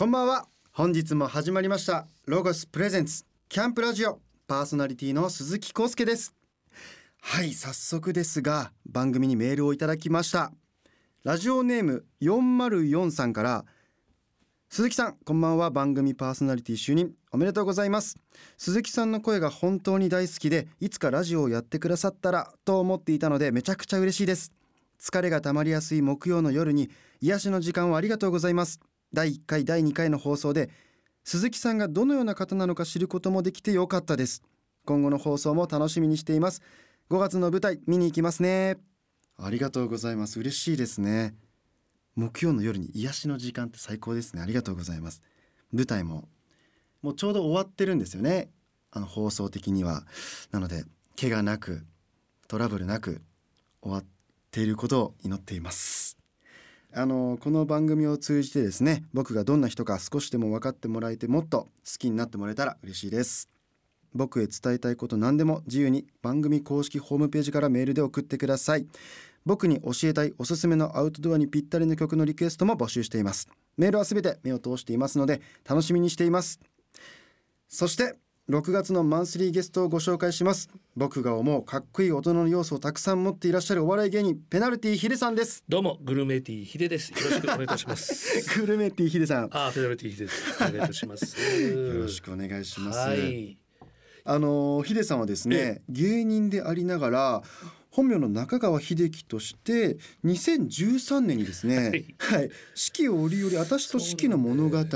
こんばんは。本日も始まりました。ロゴスプレゼンツ。キャンプラジオ。パーソナリティの鈴木康介です。はい早速ですが番組にメールをいただきました。ラジオネーム404さんから鈴木さんこんばんは。番組パーソナリティ就任。おめでとうございます。鈴木さんの声が本当に大好きでいつかラジオをやってくださったらと思っていたのでめちゃくちゃ嬉しいです。疲れが溜まりやすい木曜の夜に癒しの時間をありがとうございます。第1回第2回の放送で鈴木さんがどのような方なのか知ることもできてよかったです。今後の放送も楽しみにしています。5月の舞台見に行きますね。ありがとうございます。嬉しいですね。木曜の夜に癒しの時間って最高ですね。ありがとうございます。舞台ももうちょうど終わってるんですよね。あの放送的には。なので怪我なくトラブルなく終わっていることを祈っています。あのこの番組を通じてですね僕がどんな人か少しでも分かってもらえてもっと好きになってもらえたら嬉しいです。僕へ伝えたいこと何でも自由に番組公式ホームページからメールで送ってください。僕に教えたいおすすめのアウトドアにぴったりの曲のリクエストも募集しています。メールはすべて目を通していますので楽しみにしています。そして6月のマンスリーゲストをご紹介します。僕が思うかっこいい大人の要素をたくさん持っていらっしゃるお笑い芸人ペナルティヒデさんです。どうもグルメティヒデです。よろしくお願いいたします。グルメティヒデさん。あペナルティヒデです。お願いいたします。よろしくお願いします、はい。あのヒデさんはですね芸人でありながら本名の中川秀樹として2013年にですね、はい、四季折々私と四季の物語、はい、で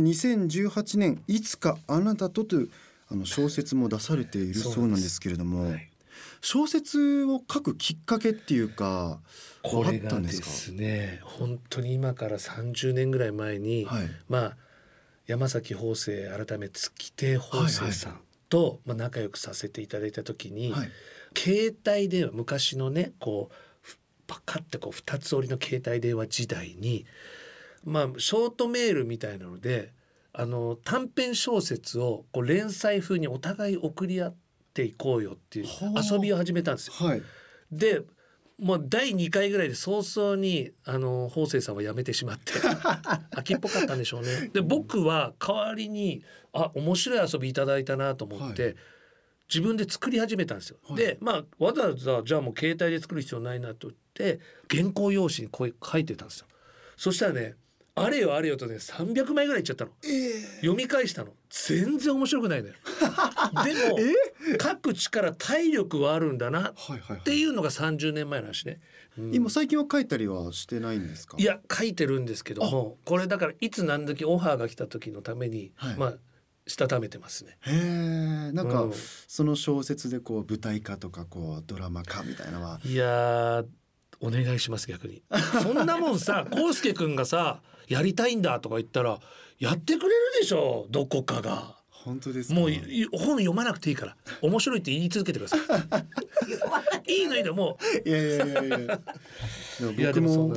2018年いつかあなたとというあの小説も出されているそうなんですけれども、はい、小説を書くきっかけっていうかこれがですね本当に今から30年ぐらい前に、はい、まあ山崎邦生改め月亭邦生さんと、はいはい、まあ、仲良くさせていただいた時に、はい、携帯電話昔のねこうパカッてこう2つ折りの携帯電話時代にまあショートメールみたいなのであの短編小説をこう連載風にお互い送り合っていこうよっていう遊びを始めたんですよ。はい、でもう第2回ぐらいで早々にあの法政さんは辞めてしまって 秋っぽかったんでしょうね。で僕は代わりにあ面白い遊びいただいたなと思って、はい、自分で作り始めたんですよ。はい、でまあわざわざじゃあもう携帯で作る必要ないなと言って原稿用紙にこう書いてたんですよ。そしたらねあれよあれよとね300枚ぐらいいっちゃったの、えー、読み返したの。全然面白くないのよ。でも、えー、書く力体力はあるんだな。っていうのが30年前の話ね、うん、今最近は書いたりはしてない。んですかいや書いてるんですけどもこれだからいつ何時オファーが来た時のために、はい、まあしたためてますね。へえ、なんか、うん、その小説でこう舞台化とかこうドラマ化みたいなのは。いやお願いします逆に。そんなもんさ、こうすけくんがさ、やりたいんだとか言ったらやってくれるでしょどこかが。本当ですもう本読まなくていいから面白いって言い続けてください いいのいいのもういやいやいやいや僕も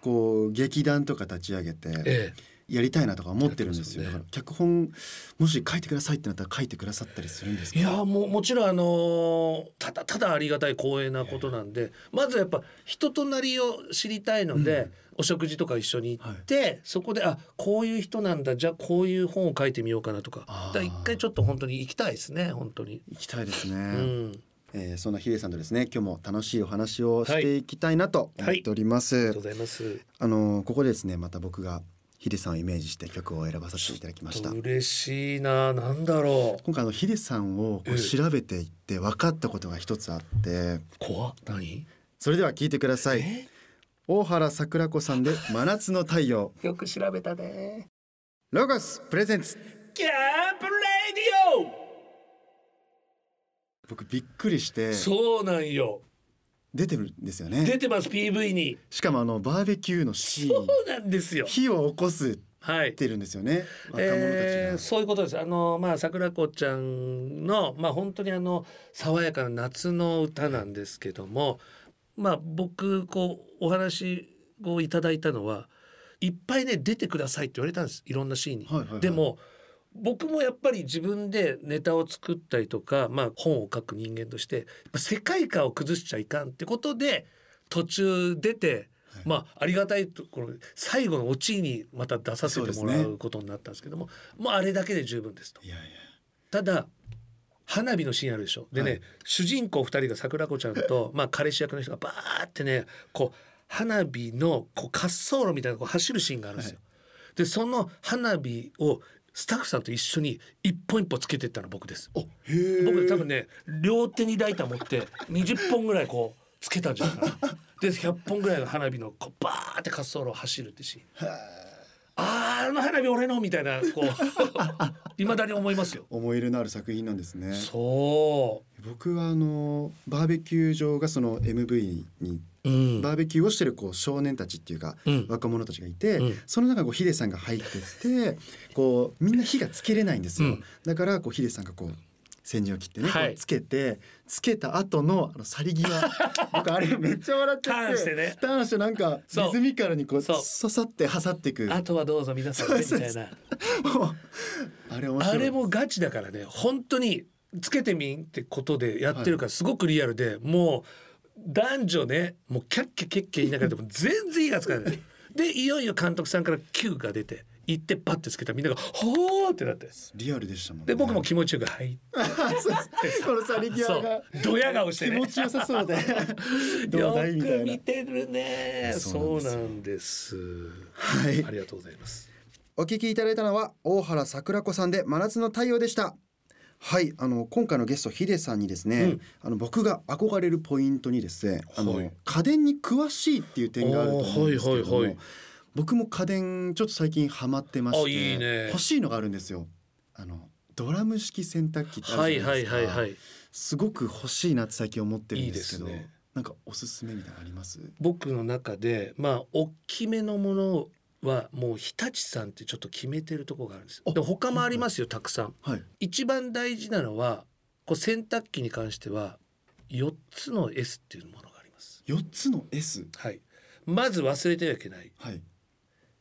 こう劇団とか立ち上げて、ええ、やりたいなとか思ってるんですよ、ね、だから脚本もし書いてくださいってなったら書いてくださったりするんですいやももちろんあのー、ただただありがたい光栄なことなんで、まずやっぱ人となりを知りたいので、うん、お食事とか一緒に行って、はい、そこであこういう人なんだじゃあこういう本を書いてみようかなとか。だ一回ちょっと本当に行きたいですね本当に。行きたいですね、うん。えー、そんなヒデさんとですね今日も楽しいお話をしていきたいなと思っております、はい。はい、ありがとうございます。あのここでですねまた僕がヒデさんをイメージして曲を選ばさせていただきました。嬉しいな。なんだろう。今回あのヒデさんをこう調べていって分かったことが一つあって。怖何？それでは聞いてください。大原桜子さんで真夏の太陽。よく調べたね。ロゴスプレゼンツ。キャンプレディオ！僕びっくりして。そうなんよ出てるんですよね。出てます PV に。しかもあのバーベキューのシーン。そうなんですよ。火を起こすはいてるんですよね、えー、そういうことです。あのまあ桜子ちゃんのまあ本当にあの爽やかな夏の歌なんですけどもまあ僕こうお話をいただいたのはいっぱいね出てくださいって言われたんです。いろんなシーンに、はいはいはい、でも僕もやっぱり自分でネタを作ったりとか、まあ、本を書く人間として世界観を崩しちゃいかんってことで途中出てまあありがたいところ最後のオチにまた出させてもらうことになったんですけども、ね、もうあれだけで十分ですと。いやいや。ただ花火のシーンあるでしょ。でね、はい、主人公2人が桜子ちゃんと、まあ、彼氏役の人がバーってねこう花火のこう滑走路みたいなこう走るシーンがあるんですよ。はい、でその花火をスタッフさんと一緒に一本一本つけてったの僕です。僕多分ね両手にライター持って20本ぐらいこうつけたんじゃないかな。で100本ぐらいの花火のこうバーって滑走路を走るってシーン。ああの花火俺のみたいなこう いまだに思いますよ。思い入れのある作品なんですね。そう。僕はあのバーベキュー場がその MV にバーベキューをしてるこう少年たちっていうか、若者たちがいて、その中こうヒデさんが入ってってこうみんな火がつけれないんですよ、だからこうヒデさんがこう先陣を切ってね、はい、つけてつけた後のあの去り際。僕あれめっちゃ笑っててターンしてね。ターンしてなんかリズミカルにこう刺さって挟っていく。あとはどうぞ皆さん。みたい。なあれ面白い。あれもガチだからね本当につけてみんってことでやってるからすごくリアルで、はい、もう男女ねもうキャッキャキャッキャ言いながらでも全然いいがつかない。でいよいよ監督さんから Q が出て行ってパッてつけたみんなが「ほー」ってなって。リアルでしたもん、ね、で僕も気持ちよく「はい」この去り際が。ドヤ顔して、ね、気持ちよさそうで。よく見てるね。そうなんです。はい。ありがとうございます。お聞きいただいたのは大原桜子さんで真夏の太陽でした。はい。あの今回のゲストヒデさんにですね、うん、あの僕が憧れるポイントにですねあの、はい、家電に詳しいっていう点があると思うんですけども、はいはいはい僕も家電ちょっと最近ハマってましていい、ね、欲しいのがあるんですよ。あのドラム式洗濯機ってあるじゃないですか、はいはいはいはい、すごく欲しいなって最近思ってるんですけどいいです、ね、なんかおすすめみたいなあります？僕の中でまあ大きめのものはもう日立さんってちょっと決めてるとこがあるんですで他もありますよたくさん、はい、一番大事なのはこう洗濯機に関しては4つの S っていうものがあります。4つの S はい。まず忘れてはいけない、はい、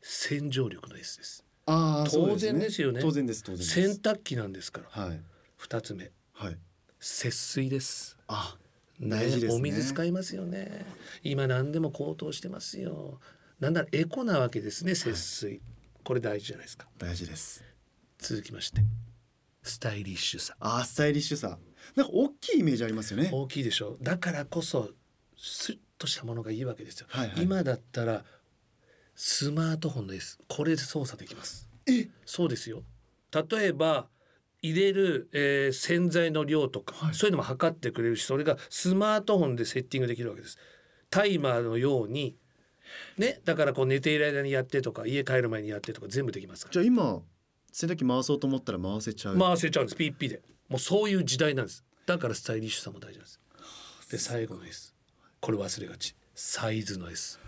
洗浄力の S です。ああ当然ですよね。当然です当然洗濯機なんですから。はい。二つ目。はい。節水です。あ、大事です、ね、お水使いますよね。今何でも高騰してますよ。なんだエコなわけですね節水、はい、これ大事じゃないですか。大事です。続きましてスタイリッシュさ。あ、スタイリッシュさ。なんか大きいイメージありますよね。大きいでしょう。だからこそスッとしたものがいいわけですよ。はいはい、今だったらスマートフォンです。これで操作できます。え？そうですよ。例えば入れる、えー、洗剤の量とか、はい、そういうのも測ってくれるしそれがスマートフォンでセッティングできるわけです。タイマーのようにね？だからこう寝ている間にやってとか家帰る前にやってとか全部できますじゃあ今洗濯機回そうと思ったら回せちゃう。回せちゃうんです。ピッピで。もうそういう時代なんです。だからスタイリッシュさも大事なんです。で最後の S これ忘れがち。サイズの S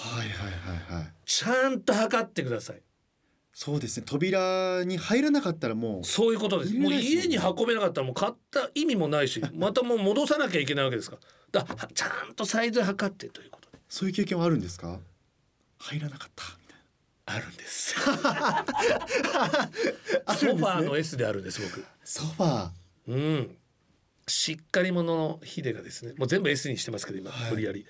はいはいはいはい。ちゃんと測ってください。そうですね。扉に入らなかったらもうそういうことです。もう家に運べなかったらもう買った意味もないし またもう戻さなきゃいけないわけですから。だちゃんとサイズ測ってということで。そういう経験はあるんですか？入らなかった。あるんです。ソファーの S であるんです僕。ソファー。うん。しっかり者のヒデがですねもう全部 S にしてますけど今、無理やり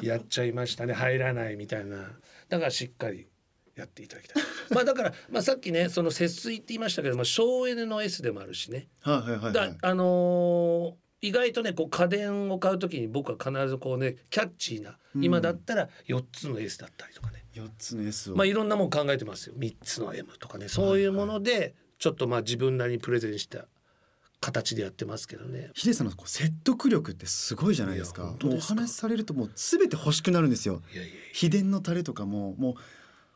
やっちゃいましたね入らないみたいな。だからしっかりやっていただきたい。まあだから、まあ、さっきねその節水って言いましたけども省エネの S でもあるしね、はいはいはい、だあのー、意外とねこう家電を買う時に僕は必ずこうねキャッチーな、うん、今だったら4つの S だったりとかね。4つの S を。まあいろんなもん考えてますよ。3つの M とかね。そういうものでちょっとまあ自分なりにプレゼンした形でやってますけどね。ヒデさんのこう説得力ってすごいじゃないですか。お話しされるともうすべて欲しくなるんですよ。秘伝のタレとかももう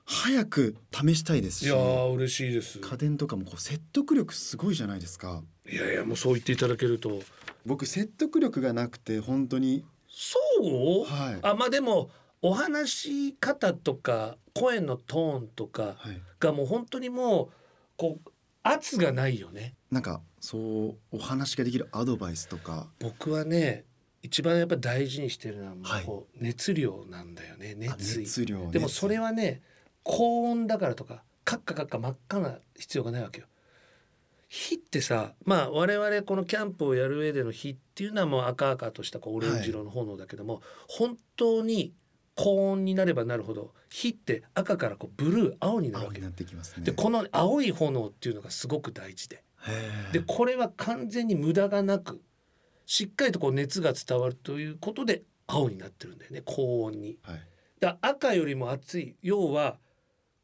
早く試したいですし。いや嬉しいです。家電とかもこう説得力すごいじゃないですか。いやいやもうそう言っていただけると。僕説得力がなくて本当に。そう？はい。あまあでもお話し方とか声のトーンとかがもう本当にもうこう圧がないよね。なんかそうお話ができるアドバイスとか。僕はね一番やっぱ大事にしてるのはもう熱量なんだよね、熱意。熱量でもそれはね高温だからとかカッカカッカ真っ赤な必要がないわけよ火ってさまあ我々このキャンプをやる上での火っていうのはもう赤々としたこうオレンジ色の炎だけども、はい、本当に高温になればなるほど火って赤からこうブルー青になるわけ。なってきます、ね、でこの青い炎っていうのがすごく大事で。でこれは完全に無駄がなくしっかりとこう熱が伝わるということで青になってるんだよね高温に。はい、だ赤よりも熱い。要は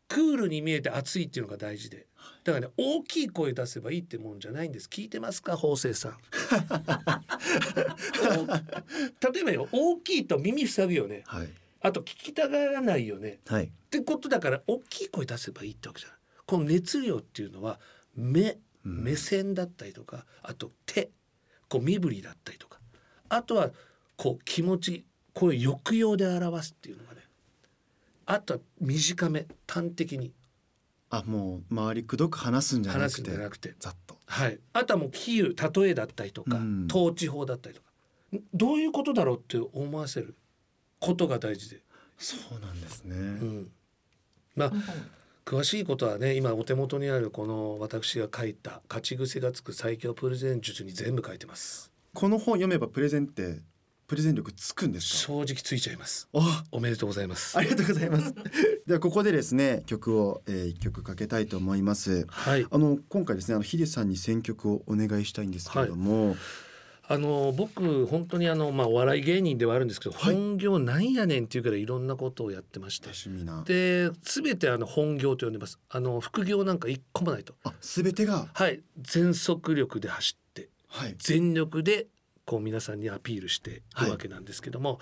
クールに見えて熱いっていうのが大事で。だからね大きい声出せばいいってもんじゃないんです。聞いてますか法政さん。例えばよ大きいと耳塞ぐよね、はい、あと聞きたがらないよね、はい、ってことだから大きい声出せばいいってわけじゃない。この熱量っていうのは目目線だったりとか、あと手こう身振りだったりとか。あとはこう気持ちこういう抑揚で表すっていうのがね。あとは短め端的に。あもう周りくどく話すんじゃなくてなくて。ざっと。はい。あとはもう比喩例えだったりとか、うん、統治法だったりとか。どういうことだろうって思わせることが大事で。そうなんですね、うん、まあ、詳しいことはね今お手元にあるこの私が書いた勝ち癖がつく最強プレゼン術に全部書いてます。この本読めばプレゼンってプレゼン力つくんです正直ついちゃいます。おめでとうございます。ありがとうございます。ではここでですね曲を一、えー、曲かけたいと思います。はい。あの今回ですねあのヒデさんに選曲をお願いしたいんですけれども、はいあの僕本当にあのまあお笑い芸人ではあるんですけど、はい、本業なんやねんっていうからいろんなことをやってまして。で全てあの本業と呼んでます。あの副業なんか一個もないと。あ全てが？はい。全速力で走って、はい、全力でこう皆さんにアピールしてい。るわけなんですけども、はい、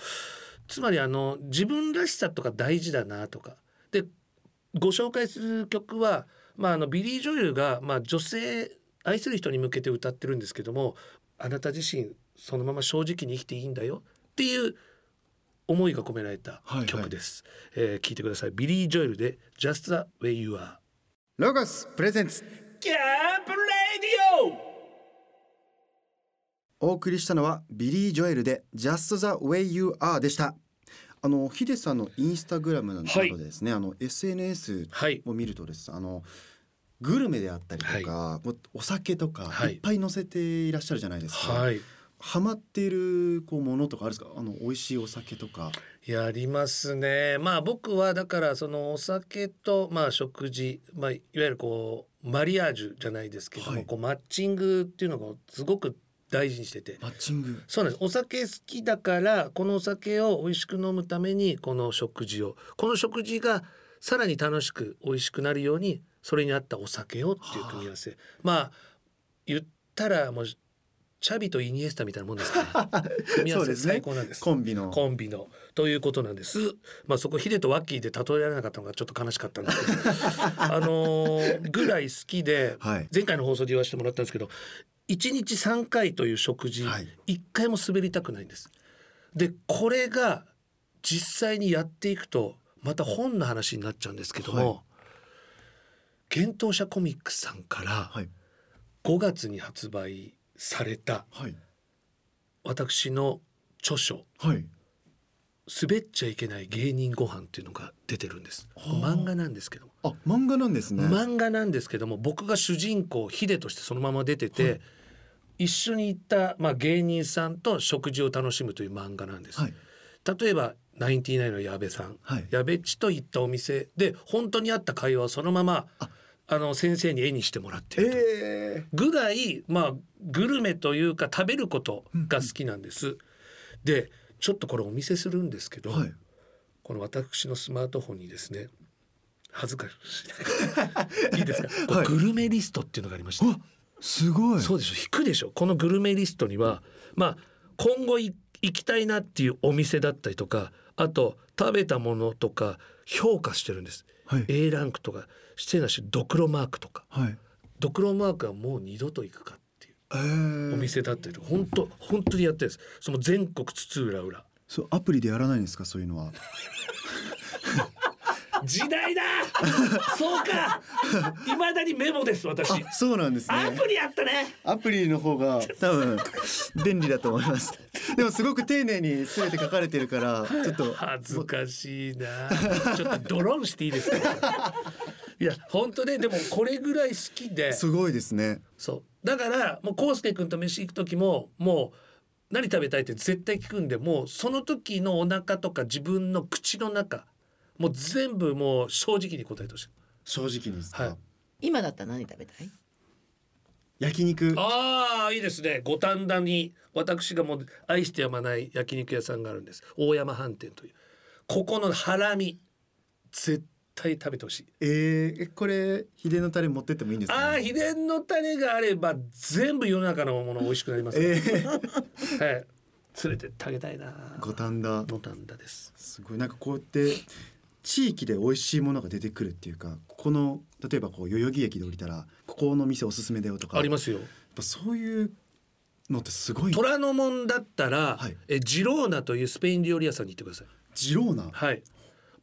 つまりあの自分らしさとか大事だなとか。でご紹介する曲は、まあ、あのビリー・ジョエルが、まあ、女性愛する人に向けて歌ってるんですけどもあなた自身そのまま正直に生きていいんだよ。っていう思いが込められた曲です、はい。はい、えー、聞いてください。ビリー・ジョエルで Just the way you are ロゴス presents キャンプレディオ！お送りしたのはビリー・ジョエルで Just the way you are でした。あのヒデさんのインスタグラムなどでですね、はい、あの SNS を見るとです、はい、あのグルメであったりとか、はい、お酒とかい。っぱい載せていらっしゃるじゃないですか。はい、ハマっているこうものとかあるんですか？あの美味しいお酒とか。やりますね。まあ僕はだからそのお酒とまあ食事、まあ、いわゆるこうマリアージュじゃないですけども、はい、こうマッチングっていうのがすごく大事にしてて。マッチング。そうなんです。お酒好きだからこのお酒を美味しく飲むためにこの食事をこの食事がさらに楽しく美味しくなるようにそれに合ったお酒をっていう組み合わせ、はあ、まあ言ったらもうチャビとイニエスタみたいなもんですから、ね、組み合わせ最高なんです、ね、コンビの。コンビの。ということなんです。まあそこヒデとワッキーで例えられなかったのがちょっと悲しかったんですけど。あのー、ぐらい好きで、はい、前回の放送で言わせてもらったんですけど1日3回という食事、はい、1回も滑りたくないんです。でこれが実際にやっていくとまた本の話になっちゃうんですけども、はい幻冬舎コミックさんから5月に発売された私の著書「滑っちゃいけない芸人ご飯っていうのが出てるんです。漫画なんですけどあ漫画なんですね。漫画なんですけども僕が主人公ヒデとしてそのまま出てて、はい、一緒に行った、まあ、芸人さんと食事を楽しむという漫画なんです、はい、例えばナインティナインの矢部さん、はい、矢部っちと行ったお店で本当にあった会話をそのままあの先生に絵にしてもらってるえー、ぐらいまあグルメというか食べることが好きなんです。うん、でちょっとこれお見せするんですけど、はい、この私のスマートフォンにですね恥ずかしい。いいですか、はい、グルメリストっていうのがありました。すごい。そうでしょ。引くでしょ。このグルメリストにはまあ今後行きたいなっていうお店だったりとかあと食べたものとか評価してるんです。はい、A ランクとかしてなしドクロマークとか、はい、ドクロマークはもう二度と行くかっていう。お店だったりと本当本当にやってるんです。その全国津々浦々。そうアプリでやらないんですかそういうのは？時代だ！そうか！いまだにメモです私。そうなんですね。アプリやったね。アプリの方が多分便利だと思います。でもすごく丁寧に全て書かれてるからちょっと。恥ずかしいな。ちょっとドローンしていいですか？いや本当ねでもこれぐらい好きで。すごいですね。そう。だからもう康介君と飯行く時もも何食べたいって絶対聞くんでもうその時のお腹とか自分の口の中もう全部もう正直に答えてほしい。正直にですか、はい、今だったら何食べたい？焼肉。ああいいですね。五反田に私がもう愛してやまない焼肉屋さんがあるんです。大山飯店という。ここのハラミ絶対食べてほしい。えー、これ秘伝のタレ持ってってもいいんですか、ね、ああ秘伝のタレがあれば全部世の中のもの美味しくなります、ね、えー、はい。連れてってあげたいな。五反田五反田です。すごい。なんかこうやって地域で美味しいものが出てくるっていうかここの例えばこう代々木駅で降りたらここの店おすすめだよとかありますよ。やっぱそういうのってすごい。虎ノ門だったら、はい、えジローナというスペイン料理屋さんに行ってください。ジローナ？はい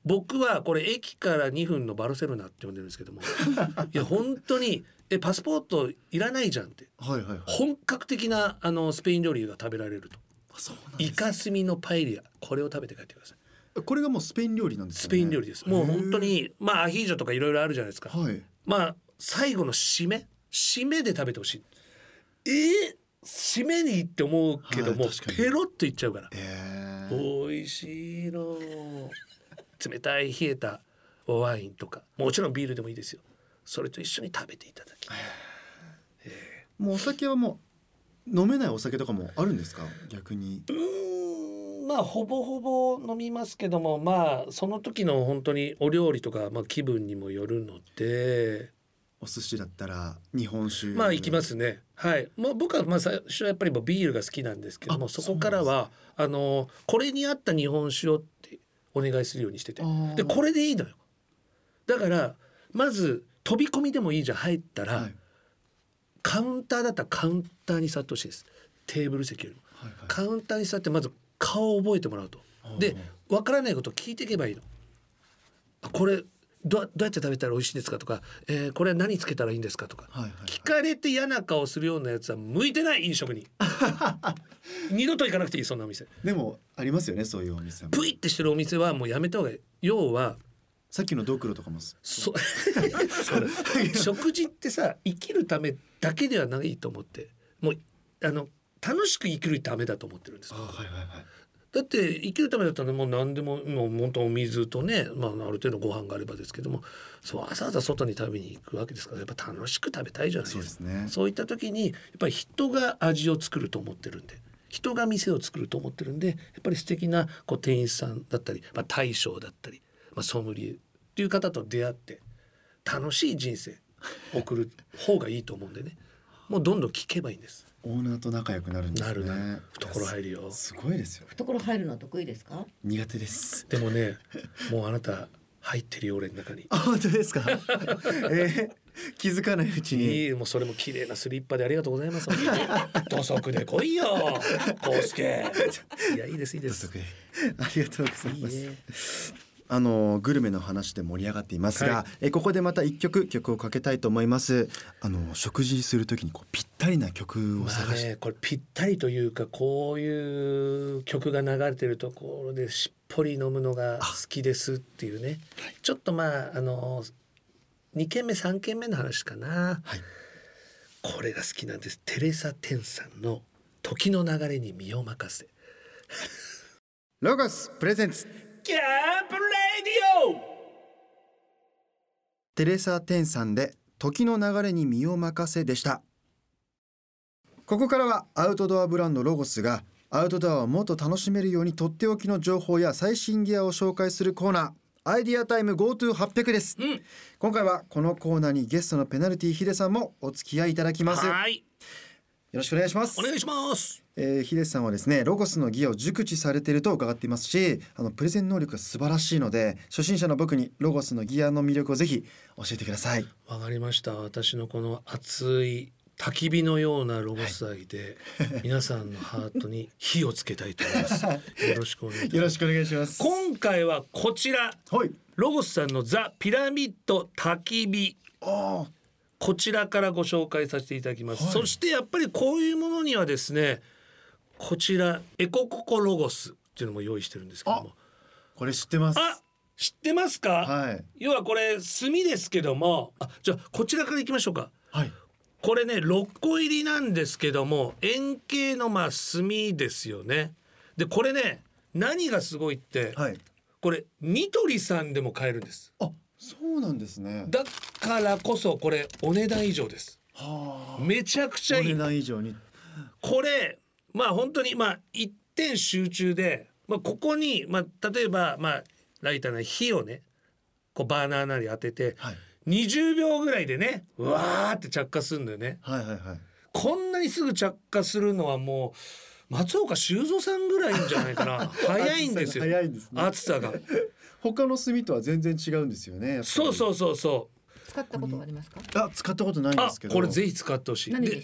僕はこれ駅から2分のバルセロナって呼んでるんですけども。いや本当にえパスポートいらないじゃんって、はいはいはい、本格的なあのスペイン料理が食べられると。イカスミのパエリアこれを食べて帰ってください。これがもうスペイン料理なんです、ね、スペイン料理です。もう本当にまあアヒージョとかいろいろあるじゃないですか、はい、まあ最後の締め？締めで食べてほしい。え？ー、締めにって思うけども、はい、ペロッといっちゃうから、えー、美味しいの冷たい冷えたおワインとかもちろんビールでもいいですよ。それと一緒に食べていただき、えー、もうお酒はもう飲めないお酒とかもあるんですか？逆に。うんまあほぼほぼ飲みますけどもまあその時の本当にお料理とか、まあ、気分にもよるので。お寿司だったら日本酒。まあ行きますね。はい。もう僕はまあ最初はやっぱりビールが好きなんですけどもそこからはあのこれに合った日本酒をってお願いするようにしてて。でこれでいいのよ。だからまず飛び込みでもいいじゃん。入ったら、はい、カウンターだったらカウンターに座ってほしいです。テーブル席よりも、はいはい、カウンターに座ってまず顔を覚えてもらうと。で分からないことを聞いていけばいいの。これどどうやって食べたら美味しいですかとか、えー、これは何つけたらいいんですかとか、はいはいはい、聞かれて嫌な顔するようなやつは向いてない飲食に。二度と行かなくていいそんなお店。でもありますよねそういうお店プイってしてるお店はもうやめた方がいい。要はさっきのドクロとかもそそ 食事ってさ生きるためだけではないと思って。もうあの楽しく生きるためだと思ってるんです。はいはいはいだって生きるためだったらもう何でももう本当お水とね、まあ、ある程度ご飯があればですけどもそうわざわざ外に食べに行くわけですからやっぱ楽しく食べたいじゃないですか。そう、ね,、そういった時にやっぱり人が味を作ると思ってるんで人が店を作ると思ってるんでやっぱり素敵なこう店員さんだったり、まあ、大将だったり、まあ、ソムリエっていう方と出会って楽しい人生送る方がいいと思うんでね。もうどんどん聞けばいいんです。オーナーと仲良くなるんですね。な懐入るよ。すごいですよ。懐入るの得意ですか？苦手です。でもね、もうあなた入ってるよ俺の中に。あ本当ですか？えー、気づかないうちに。いいもうそれも綺麗なスリッパでありがとうございます。土足で来いよ、コウスケ。いやいいですいいです。ありがとうございます。いいねあのグルメの話で盛り上がっていますが、はい、えここでまた一曲曲をかけたいと思います。あの食事するときにこうぴったりな曲を探して、ね、これぴったりというかこういう曲が流れてるところでしっぽり飲むのが好きですっていうね、はい、ちょっとまああの2軒目3軒目の話かな、はい、これが好きなんです。テレサ・テンさんの「時の流れに身を任せ」ロゴスプレゼンツキャンプレディオ！テレサ・テンさんで時の流れに身を任せでした。ここからはアウトドアブランドロゴスがアウトドアをもっと楽しめるようにとっておきの情報や最新ギアを紹介するコーナーアイディアタイム GoTo800 です、うん、今回はこのコーナーにゲストのペナルティヒデさんもお付き合いいただきます。はい。よろしくお願いします。お願いしますえー、ヒデさんはですねロゴスのギアを熟知されていると伺っていますしあのプレゼン能力が素晴らしいので初心者の僕にロゴスのギアの魅力をぜひ教えてください。わかりました。私のこの熱い焚き火のようなロゴス愛で、はい、皆さんのハートに火をつけたいと思います。よろしくお願いします。よろしくお願いします。今回はこちら、はい、ロゴスさんのザピラミッド焚き火。こちらからご紹介させていただきます、はい、そしてやっぱりこういうものにはですねこちらエコココロゴスっていうのも用意してるんですけども。これ知ってます。あ知ってますか、はい、要はこれ炭ですけども。あじゃあこちらからいきましょうか、はい、これね6個入りなんですけども円形のまあ炭ですよね。でこれね何がすごいって、はい、これニトリさんでも買えるんです。あそうなんですね。だからこそこれお値段以上です。はあ。めちゃくちゃいい。お値段以上に。これまあ本当にまあ一点集中で、まあ、ここに、まあ、例えば、まあ、ライターの火をねこうバーナーなり当てて、はい、20秒ぐらいでねうわーって着火するんだよね。はいはいはい、こんなにすぐ着火するのはもう松岡修造さんぐらいんじゃないかな。早いんですよ。早いんですね。暑さが。他の炭とは全然違うんですよねそうそうそうそう。使ったことありますか？あ使ったことないんですけど。これぜひ使ってほしい。で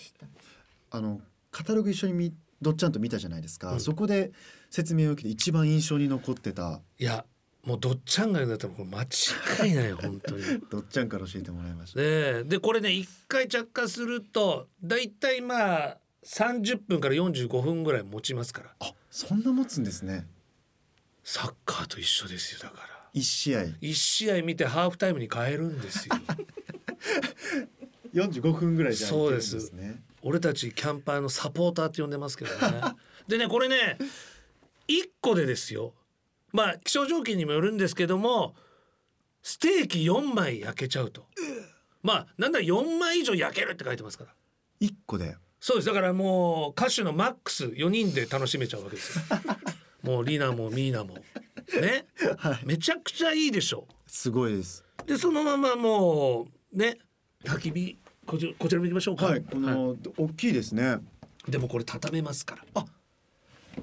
あのカタログ一緒に見どっちゃんと見たじゃないですか、うん、そこで説明を受けて一番印象に残ってた。いやもうどっちゃんが言うんだったらこれ間違いない 本当に。どっちゃんから教えてもらいました。ねでこれね一回着火するとだいたいまあ30分から45分ぐらい持ちますから。あそんな持つんですね。サッカーと一緒ですよだから。一試合。一試合見てハーフタイムに変えるんですよ。45分ぐらいじゃ、ね、そうです俺たちキャンパーのサポーターって呼んでますけどね。でねこれね1個でですよ。まあ気象条件にもよるんですけどもステーキ4枚焼けちゃうと、まあなんだ4枚以上焼けるって書いてますから。1個で？そうです。だからもう歌手のマックス4人で楽しめちゃうわけですよ。もうリナもミーナも。ね、はい、めちゃくちゃいいでしょ。すごいです。でそのままもうね？焚き火こちこちら見ましょうか。はい。この、はい、大きいですね。でもこれ畳めますから。あ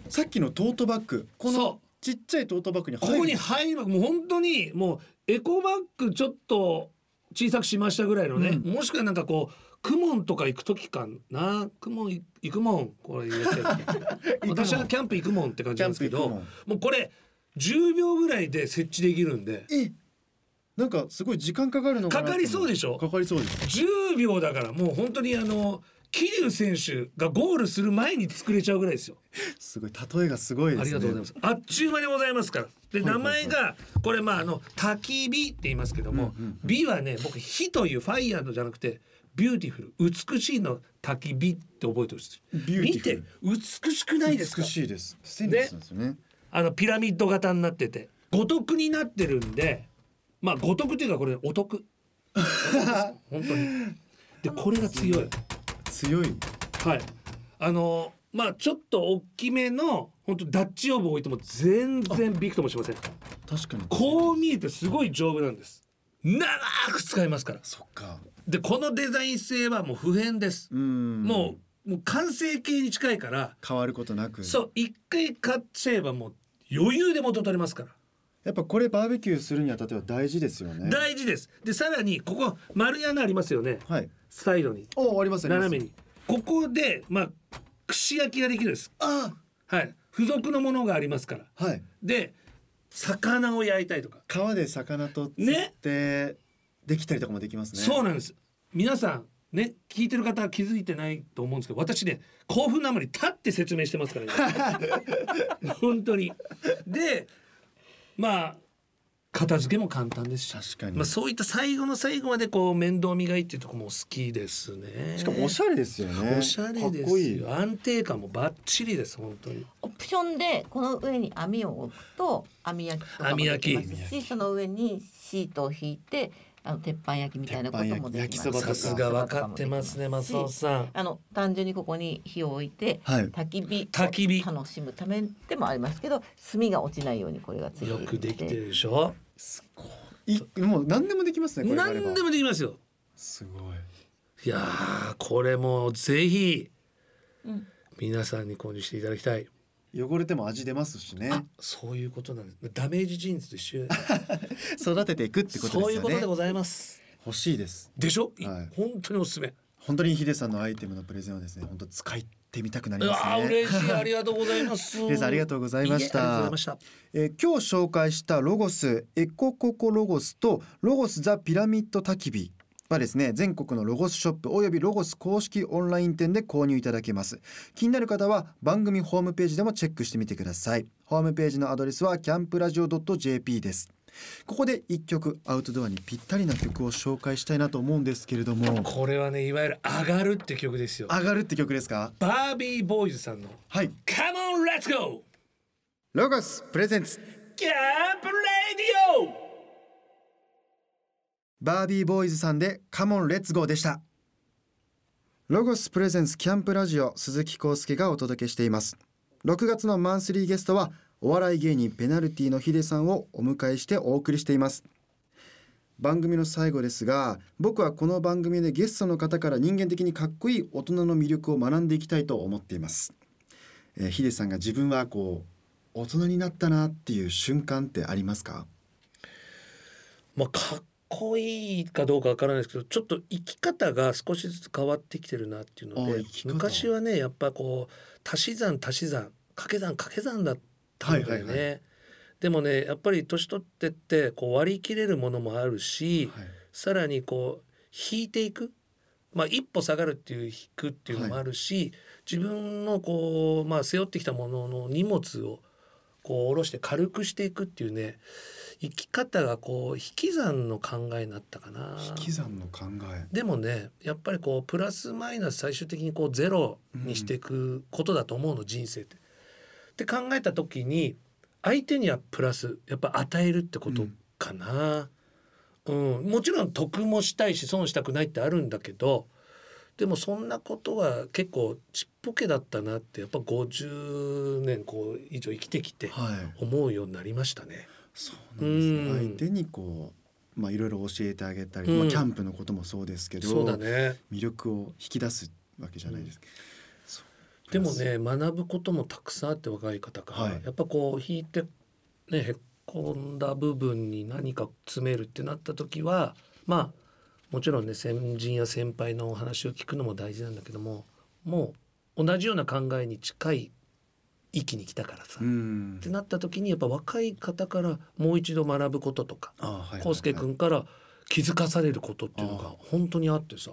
さっきのトートバッグ。このちっちゃいトートバッグにここに入るもう本当にもうエコバッグちょっと小さくしましたぐらいのね、うん、もしくはなんかこうクモンとか行く時かな。クモン行くもん。これ 私はキャンプ行くもんって感じなんですけどもうこれ10秒ぐらいで設置できるんで。えなんかすごい時間かかるのかかりそうでしょ？かかりそうです10秒だからもう本当にあの桐生選手がゴールする前に作れちゃうぐらいですよ。すごい例えがすごい、ね、ありがとうございます。あっちゅう間でございますから。で名前がこれまああの焚き火って言いますけども、美はね僕火というファイヤーのじゃなくてビューティフル美しいの焚き火って覚えてほしい。見て美しくないですか？美しいです。ステンレスですね。あのピラミッド型になってて五徳になってるんで、まあ五徳っていうかこれお得。本当に。でこれが強い。強い。はい。あのまあちょっと大きめの本当ダッチオーブ置いても全然びくともしません。確かに。こう見えてすごい丈夫なんです。長く使えますから。そっか。でこのデザイン性はもう普遍です。もうもう完成形に近いから。変わることなく。そう一回買っちゃえばもう余裕で元取れますからやっぱこれバーベキューするにあたっては大事ですよね。大事です。でさらにここ丸い穴ありますよね。はい。サイドに。おあります斜めに。ここでまあ串焼きができるんです。あはい。付属のものがありますから。はい。で魚を焼いたりとか。川で魚と釣って、ね、できたりとかもできますね。そうなんです。皆さんね聞いてる方は気づいてないと思うんですけど私ね興奮のあまり立って説明してますからね。本当に。でまあ片付けも簡単ですし。確かに、まあ、そういった最後の最後までこう面倒見がいいっていうところも好きですね。しかもおしゃれですよね。おしゃれですよ。安定感もバッチリです本当に。オプションでこの上に網を置くと網焼きとかもできますしその上にシートを引いてあの鉄板焼きみたいなこともできます。さすが分かってますね、松尾さん。あの単純にここに火を置いて、はい、焚き火焚き火楽しむためでもありますけど、炭が落ちないようにこれがついてよくできてるでしょ？すごい。いもう何でもできますね。何でもできますよ。すごい。いやこれもぜひ、うん、皆さんに購入していただきたい。汚れても味出ますしね。そういうことなんです。ダメージジーンズと一緒。育てていくってことね。そういうことでございます。欲しいです。でしょ？はい、本当におすすめ。本当にヒデさんのアイテムのプレゼンはですね、本当使いてみたくなりますね。嬉しい、ありがとうございます。ヒデさんありがとうございました。いしたえー、今日紹介したロゴスエコココロゴスとロゴスザピラミッド焚き火はですね全国のロゴスショップおよびロゴス公式オンライン店で購入いただけます。気になる方は番組ホームページでもチェックしてみてください。ホームページのアドレスはキャンプラジオ .jp です。ここで一曲アウトドアにぴったりな曲を紹介したいなと思うんですけれども。これはねいわゆる上がるって曲ですよ。上がるって曲ですか？バービーボーイズさんのはい。Come on let's go! ロゴスプレゼンツ。キャンプレディオバービーボーイズさんでカモンレッツゴーでした。ロゴスプレゼンスキャンプラジオ鈴木康介がお届けしています。6月のマンスリーゲストはお笑い芸人ペナルティのヒデさんをお迎えしてお送りしています。番組の最後ですが僕はこの番組でゲストの方から人間的にかっこいい大人の魅力を学んでいきたいと思っています、えー、ヒデさんが自分はこう大人になったなっていう瞬間ってありますか？まあ、かっこいいかどうかわからないですけどちょっと生き方が少しずつ変わってきてるなっていうので昔はねやっぱこう足し算足し算掛け算掛け算だったんだよね。はいはいはい。でもねやっぱり年取ってってこう割り切れるものもあるし、はい、さらにこう引いていく、まあ、一歩下がるっていう引くっていうのもあるし、はい、自分のこう、まあ、背負ってきたものの荷物をこう下ろして軽くしていくっていうね生き方がこう引き算の考えになったかな。引き算の考え。でもねやっぱりこうプラスマイナス最終的にこうゼロにしていくことだと思うの、うん、人生って。って考えた時に相手にはプラスやっぱ与えるってことかな、うん、うん、もちろん得もしたいし損したくないってあるんだけどでもそんなことは結構ちっぽけだったなってやっぱ50年こう以上生きてきて思うようになりましたね。はいそうなんですね、相手にこうまあいろいろ教えてあげたり、うん、まあキャンプのこともそうですけど、そうだね、魅力を引き出すわけじゃないですか。う。ん、でもね学ぶこともたくさんあって若い方が、はい、やっぱこう引いてねへっこんだ部分に何か詰めるってなった時はまあもちろんね先人や先輩のお話を聞くのも大事なんだけどももう同じような考えに近い域に来たからさ、ってなった時にやっぱ若い方からもう一度学ぶこととか康介、はい、君から気づかされることっていうのが本当にあってさ。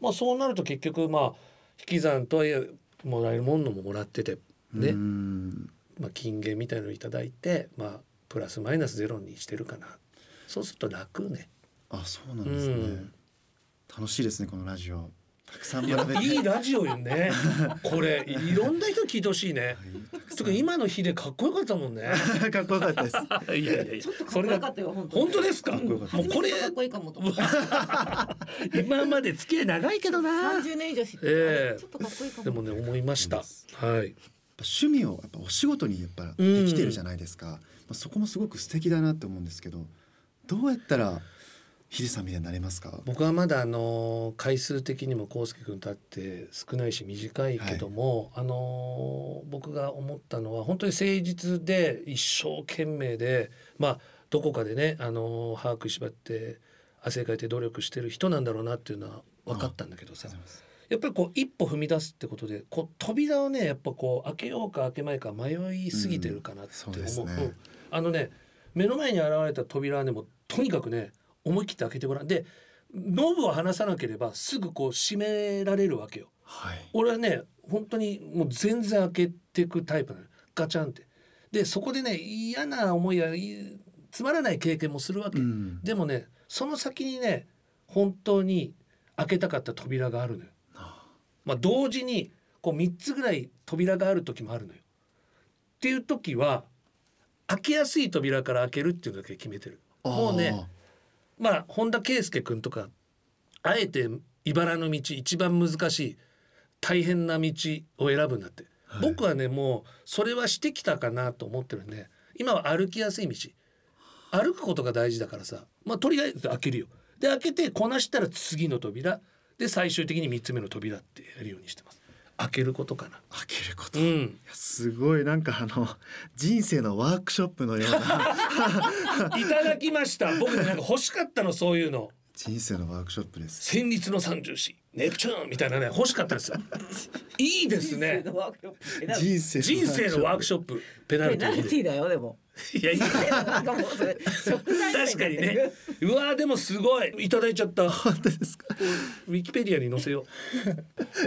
まあそうなると結局まあ引き算とはいえもらえるものももらっててね。まあ金言みたいのを頂いてまあプラスマイナスゼロにしてるかな。そうすると楽ね。あそうなんですね、うん、楽しいですねこのラジオ。たくさんいいラジオよね。これいろんな人聞いてほしいね、とか今の日でかっこよかったもんね。かっこよかったです。いやいやいや。それが本当ですか、もうこれ 今まで付き合い長いけどな。三十年以上知って、えー、ちょっとかっこいいかも。でもね思いました。はい。趣味をやっぱお仕事にやっぱできてるじゃないですか、うん、そこもすごく素敵だなって思うんですけどどうやったらヒデさんみたいになれますか？僕はまだあの回数的にも康介君と会って少ないし短いけども、はい、あの僕が思ったのは本当に誠実で一生懸命でまあどこかでねあの把握縛って汗かいて努力してる人なんだろうなっていうのは分かったんだけどさ。やっぱりこう一歩踏み出すってことでこう扉をねやっぱこう開けようか開けまいか迷いすぎてるかなって思う。うんうね。うん、あのね目の前に現れた扉はねもうとにかくね思い切って開けてごらん。でノブを離さなければすぐこう閉められるわけよ、はい、俺はね本当にもう全然開けていくタイプなのガチャンって。でそこでね嫌な思いやつまらない経験もするわけ、うん、でもねその先にね本当に開けたかった扉があるのよ、まあ、同時にこう3つぐらい扉がある時もあるのよ。っていう時は開けやすい扉から開けるっていうのだけ決めてる。もうねまあ本田圭佑君とかあえて茨の道一番難しい大変な道を選ぶんだって、はい、僕はねもうそれはしてきたかなと思ってるんで今は歩きやすい道。歩くことが大事だからさまあとりあえず開けるよ。で開けてこなしたら次の扉。で最終的に3つ目の扉ってやるようにしてます開けることかな。開けること、うん、すごいなんかあの人生のワークショップのような。いただきました。僕ねなんか欲しかったのそういうの。人生のワークショップです。戦慄の三重詩ネプチューンみたいなね欲しかったですよ。いいですね。人生人生のワークショップ。ペナルティーだよでもいやいや。確かにね。うわでもすごい。いただいちゃった。本当ですか？ウィキペディアに載せよう。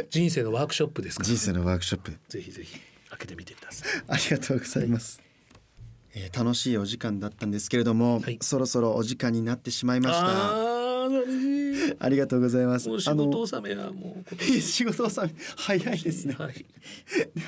人生のワークショップですか人生のワークショップ。ぜひぜひ開けてみてください。ありがとうございます、えー、楽しいお時間だったんですけれども、はい、そろそろお時間になってしまいました。ありがとうございます。仕事納めはもう仕事納め早いですね、はい、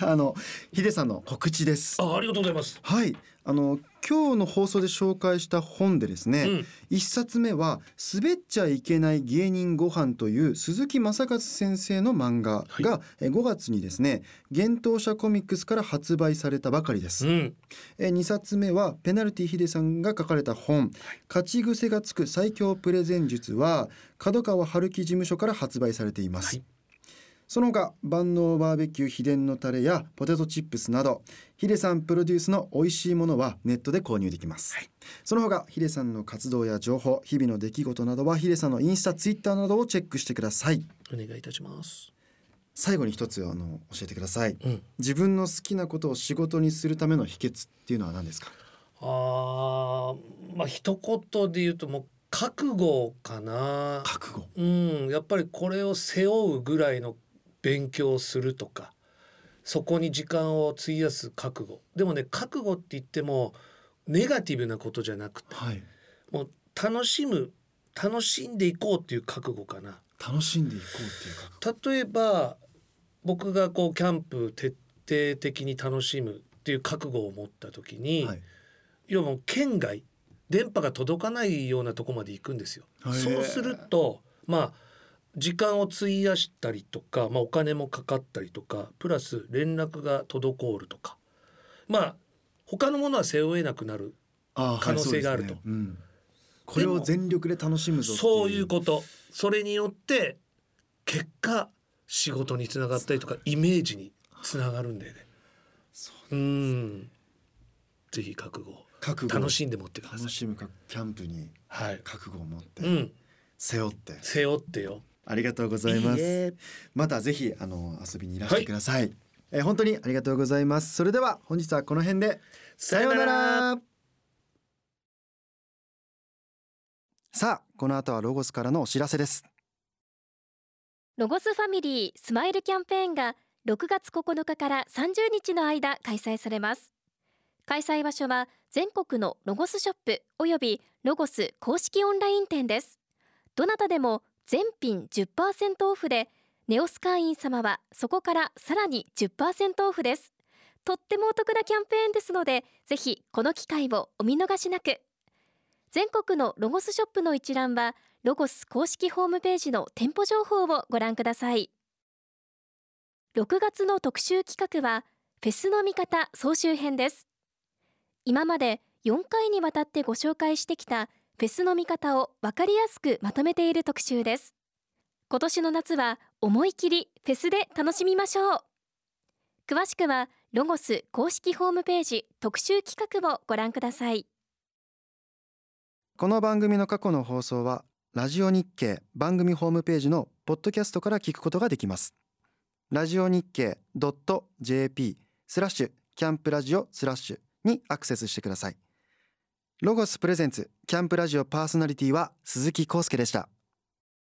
あのヒデさんの告知です。あありがとうございます。はいあの今日の放送で紹介した本でですね、うん、1冊目は「滑っちゃいけない芸人ご飯という鈴木正和先生の漫画が、はい、5月にですね幻冬舎コミックスから発売されたばかりです、うん、2冊目はペナルティヒデさんが書かれた本「勝ち癖がつく最強プレゼン術」は角川春樹事務所から発売されています、はいその他万能バーベキュー秘伝のタレやポテトチップスなどヒデさんプロデュースの美味しいものはネットで購入できます、はい、その他ヒデさんの活動や情報日々の出来事などはヒデさんのインスタツイッターなどをチェックしてください。お願いいたします。最後に一つあの教えてください、うん、自分の好きなことを仕事にするための秘訣っていうのは何ですか？あまあ一言で言うともう覚悟かな。覚悟。うんやっぱりこれを背負うぐらいの勉強するとかそこに時間を費やす覚悟。でもね覚悟って言ってもネガティブなことじゃなくて、はい、もう楽しむ楽しんでいこうっていう覚悟かな。楽しんでいこうっていう覚悟。例えば僕がこうキャンプ徹底的に楽しむっていう覚悟を持った時に、はい、要はもう県外電波が届かないようなとこまで行くんですよ。そうするとまあ時間を費やしたりとか、まあ、お金もかかったりとかプラス連絡が滞るとか。まあ他のものは背負えなくなる可能性があると、はいね。うん、これを全力で楽しむぞそういうこと。それによって結果仕事につながったりとかイメージにつながるんだよね。うんぜひ覚悟覚悟。楽しんで持ってください。楽しむかキャンプに覚悟を持って、はい、うん、背負って。背負ってよありがとうございます。またぜひあの遊びにいらしてください、はい、え本当にありがとうございます。それでは本日はこの辺で。さようなら。さあこの後はロゴスからのお知らせです。ロゴスファミリースマイルキャンペーンが6月9日から30日の間開催されます。開催場所は全国のロゴスショップおよびロゴス公式オンライン店です。どなたでも全品10%オフでネオス会員様はそこからさらに10%オフです。とってもお得なキャンペーンですのでぜひこの機会をお見逃しなく。全国のロゴスショップの一覧はロゴス公式ホームページの店舗情報をご覧ください。6月の特集企画はフェスの見方総集編です。今まで4回にわたってご紹介してきたフェスの見方を分かりやすくまとめている特集です。今年の夏は思い切りフェスで楽しみましょう。詳しくはロゴス公式ホームページ特集企画をご覧ください。この番組の過去の放送はラジオ日経番組ホームページのポッドキャストから聞くことができます。ラジオ日経 .jp スラッシュキャンプラジオスラッシュにアクセスしてください。ロゴスプレゼンツキャンプラジオパーソナリティは鈴木康介でした。